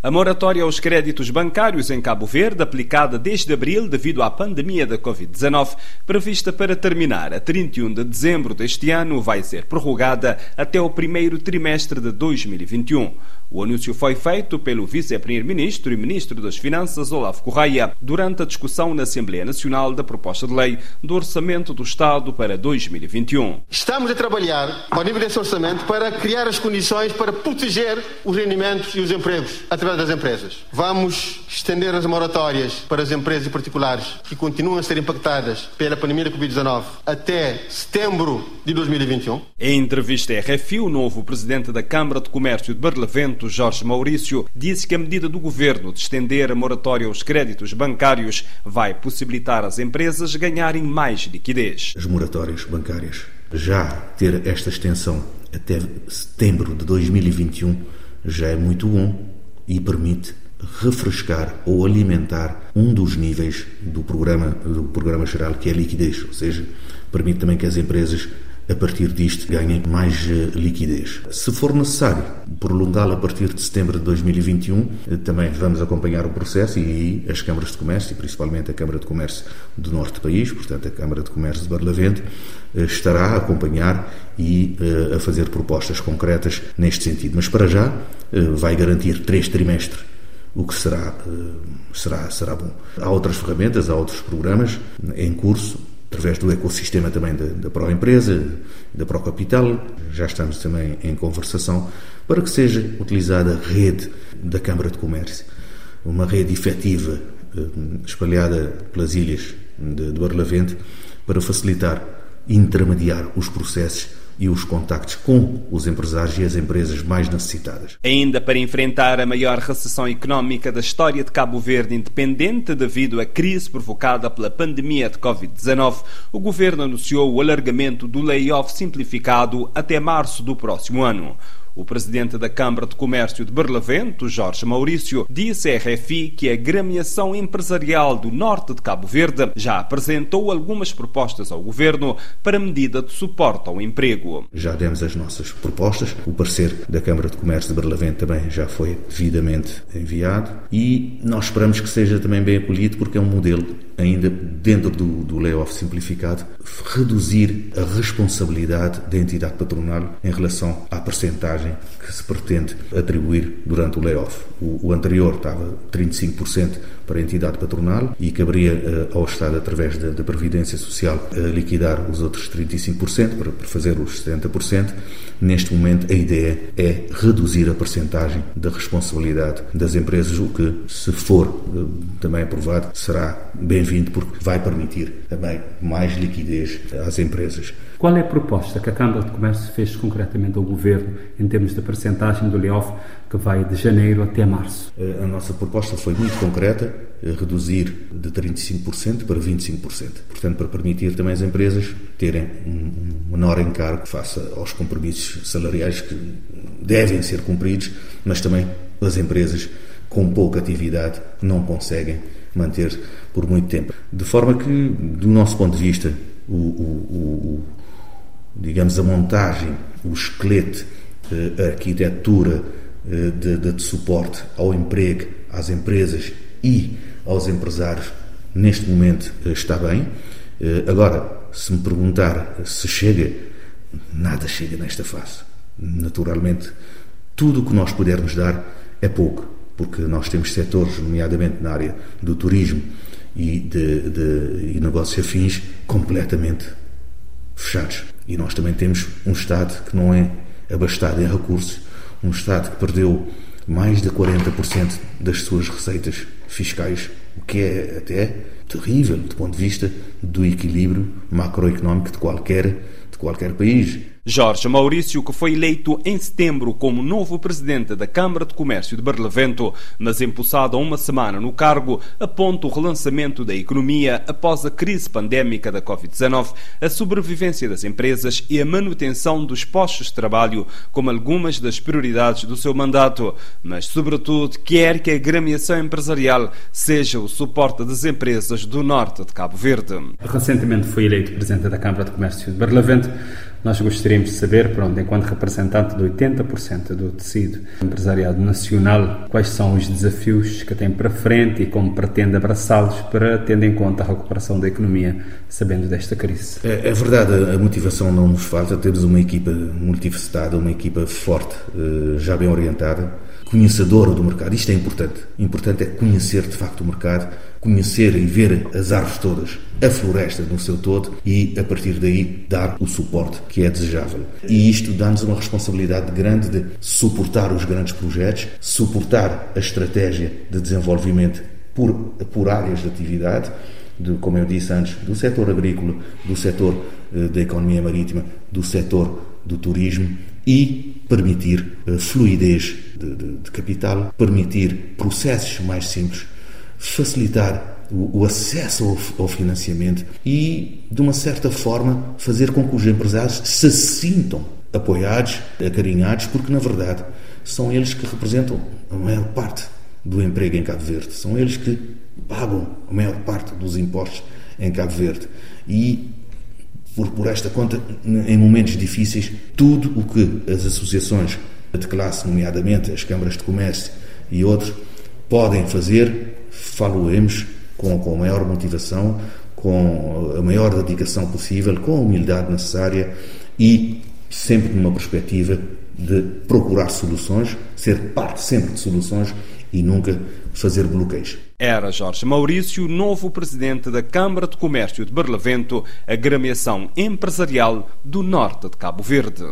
A moratória aos créditos bancários em Cabo Verde, aplicada desde abril devido à pandemia da Covid-19, prevista para terminar a 31 de dezembro deste ano, vai ser prorrogada até o primeiro trimestre de 2021. O anúncio foi feito pelo vice-primeiro-ministro e ministro das Finanças, Olavo Correia, durante a discussão na Assembleia Nacional da proposta de lei do Orçamento do Estado para 2021. Estamos a trabalhar ao nível desse orçamento para criar as condições para proteger os rendimentos e os empregos através das empresas. Vamos estender as moratórias para as empresas particulares que continuam a ser impactadas pela pandemia da Covid-19 até setembro de 2021. Em entrevista à RFI, o novo presidente da Câmara de Comércio de Barlavento Jorge Maurício, disse que a medida do governo de estender a moratória aos créditos bancários vai possibilitar às empresas ganharem mais liquidez. As moratórias bancárias já ter esta extensão até setembro de 2021 já é muito bom e permite refrescar ou alimentar um dos níveis do programa do programa geral que é a liquidez, ou seja, permite também que as empresas a partir disto ganhem mais eh, liquidez. Se for necessário prolongá-lo a partir de setembro de 2021, eh, também vamos acompanhar o processo e aí as câmaras de comércio, e principalmente a Câmara de Comércio do Norte do país, portanto a Câmara de Comércio de Barlavento, eh, estará a acompanhar e a fazer propostas concretas neste sentido. Mas para já vai garantir três trimestres o que será, será, será bom. Há outras ferramentas, há outros programas em curso através do ecossistema também da, da Proempresa, da Procapital, já estamos também em conversação, para que seja utilizada a rede da Câmara de Comércio, uma rede efetiva eh, espalhada pelas ilhas de, de Barlavente, para facilitar e intermediar os processos e os contactos com os empresários e as empresas mais necessitadas. Ainda para enfrentar a maior recessão económica da história de Cabo Verde independente devido à crise provocada pela pandemia de Covid-19, o governo anunciou o alargamento do layoff simplificado até março do próximo ano. O presidente da Câmara de Comércio de Barlavento, Jorge Maurício, disse à RFI que a gremiação empresarial do norte de Cabo Verde já apresentou algumas propostas ao governo para medida de suporte ao emprego. Já demos as nossas propostas, o parecer da Câmara de Comércio de Barlavento também já foi devidamente enviado e nós esperamos que seja também bem acolhido porque é um modelo ainda dentro do, do layoff simplificado, reduzir a responsabilidade da entidade patronal em relação à percentagem que se pretende atribuir durante o layoff. O, o anterior estava 35% para a entidade patronal e caberia uh, ao Estado, através da, da Previdência Social, liquidar os outros 35% para, para fazer os 70%. Neste momento, a ideia é reduzir a percentagem da responsabilidade das empresas, o que, se for uh, também aprovado, será bem-vindo porque vai permitir também mais liquidez às empresas. Qual é a proposta que a Câmara de Comércio fez concretamente ao Governo em termos da percentagem do layoff que vai de janeiro até março? A nossa proposta foi muito concreta, reduzir de 35% para 25%. Portanto, para permitir também as empresas terem um menor encargo face aos compromissos salariais que devem ser cumpridos, mas também as empresas com pouca atividade não conseguem manter por muito tempo. De forma que, do nosso ponto de vista, o, o, o digamos, a montagem, o esqueleto, eh, a arquitetura eh, de, de, de suporte ao emprego, às empresas e aos empresários, neste momento eh, está bem. Agora, se me perguntar se chega, nada chega nesta fase. Naturalmente, tudo o que nós pudermos dar é pouco, porque nós temos setores, nomeadamente na área do turismo e de, de e negócios afins, completamente fechados. E nós também temos um Estado que não é abastado em recursos, um Estado que perdeu mais de 40% das suas receitas fiscais, o que é até terrível do ponto de vista do equilíbrio macroeconómico de qualquer, de qualquer país. Jorge Maurício, que foi eleito em setembro como novo presidente da Câmara de Comércio de Barlavento, mas empossado há uma semana no cargo, aponta o relançamento da economia após a crise pandémica da Covid-19, a sobrevivência das empresas e a manutenção dos postos de trabalho como algumas das prioridades do seu mandato, mas, sobretudo, quer que a gremiação empresarial seja o suporte das empresas do norte de Cabo Verde. Recentemente foi eleito presidente da Câmara de Comércio de Barlavento Nós gostaríamos de saber, pronto, enquanto representante de 80% do tecido empresariado nacional, quais são os desafios que tem para frente e como pretende abraçá-los para tendo em conta a recuperação da economia, sabendo desta crise. É, é verdade, a motivação não nos falta. Temos uma equipa multifacetada, uma equipa forte, eh, já bem orientada conhecedora do mercado. Isto é importante. Importante é conhecer de facto o mercado, conhecer e ver as árvores todas, a floresta no seu todo e a partir daí dar o suporte que é desejável. E isto dá-nos uma responsabilidade grande de suportar os grandes projetos, suportar a estratégia de desenvolvimento por, por áreas de atividade, de, como eu disse antes, do setor agrícola, do setor eh, da economia marítima, do setor do turismo e permitir uh, fluidez de, de, de, capital, permitir processos mais simples, facilitar o, acesso ao, ao, financiamento e, de uma certa forma, fazer com que os empresários se sintam apoiados, acarinhados, porque, na verdade, são eles que representam a maior parte do emprego em Cabo Verde, são eles que pagam a maior parte dos impostos em Cabo Verde. E por, por esta conta, em momentos difíceis, tudo o que as associações de classe, nomeadamente as câmaras de comércio e outros, podem fazer, faloemos com, com a maior motivação, com a maior dedicação possível, com a humildade necessária e sempre numa perspectiva de procurar soluções, ser parte sempre de soluções e nunca fazer bloqueios. Era Jorge Maurício, novo presidente da Câmara de Comércio de Barlavento, agremiação empresarial do norte de Cabo Verde.